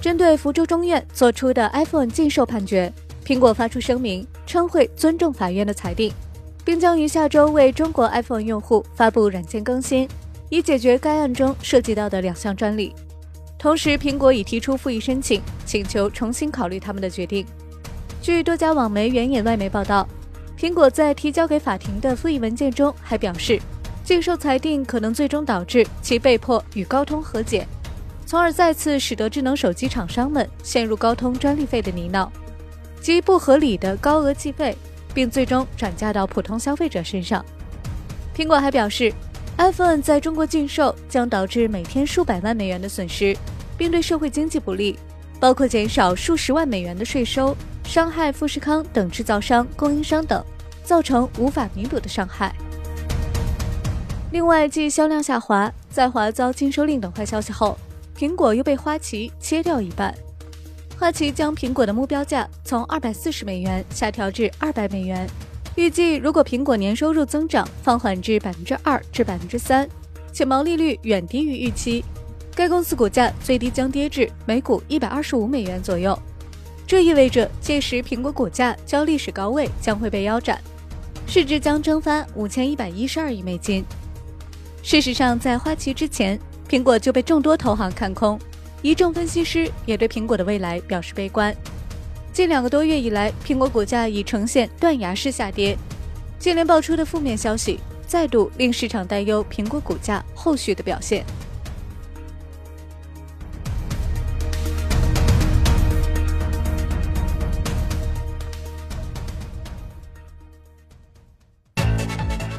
针对福州中院作出的 iPhone 禁售判决，苹果发出声明称会尊重法院的裁定，并将于下周为中国 iPhone 用户发布软件更新，以解决该案中涉及到的两项专利。同时，苹果已提出复议申请，请求重新考虑他们的决定。据多家网媒援引外媒报道，苹果在提交给法庭的复议文件中还表示，禁售裁定可能最终导致其被迫与高通和解，从而再次使得智能手机厂商们陷入高通专利费的泥淖，即不合理的高额计费，并最终转嫁到普通消费者身上。苹果还表示。iPhone 在中国禁售将导致每天数百万美元的损失，并对社会经济不利，包括减少数十万美元的税收，伤害富士康等制造商、供应商等，造成无法弥补的伤害。另外，继销量下滑、在华遭禁售令等坏消息后，苹果又被花旗切掉一半。花旗将苹果的目标价从二百四十美元下调至二百美元。预计，如果苹果年收入增长放缓至百分之二至百分之三，且毛利率远低于预期，该公司股价最低将跌至每股一百二十五美元左右。这意味着，届时苹果股价较历史高位将会被腰斩，市值将蒸发五千一百一十二亿美金。事实上，在花旗之前，苹果就被众多投行看空，一众分析师也对苹果的未来表示悲观。近两个多月以来，苹果股价已呈现断崖式下跌。接连爆出的负面消息，再度令市场担忧苹果股价后续的表现。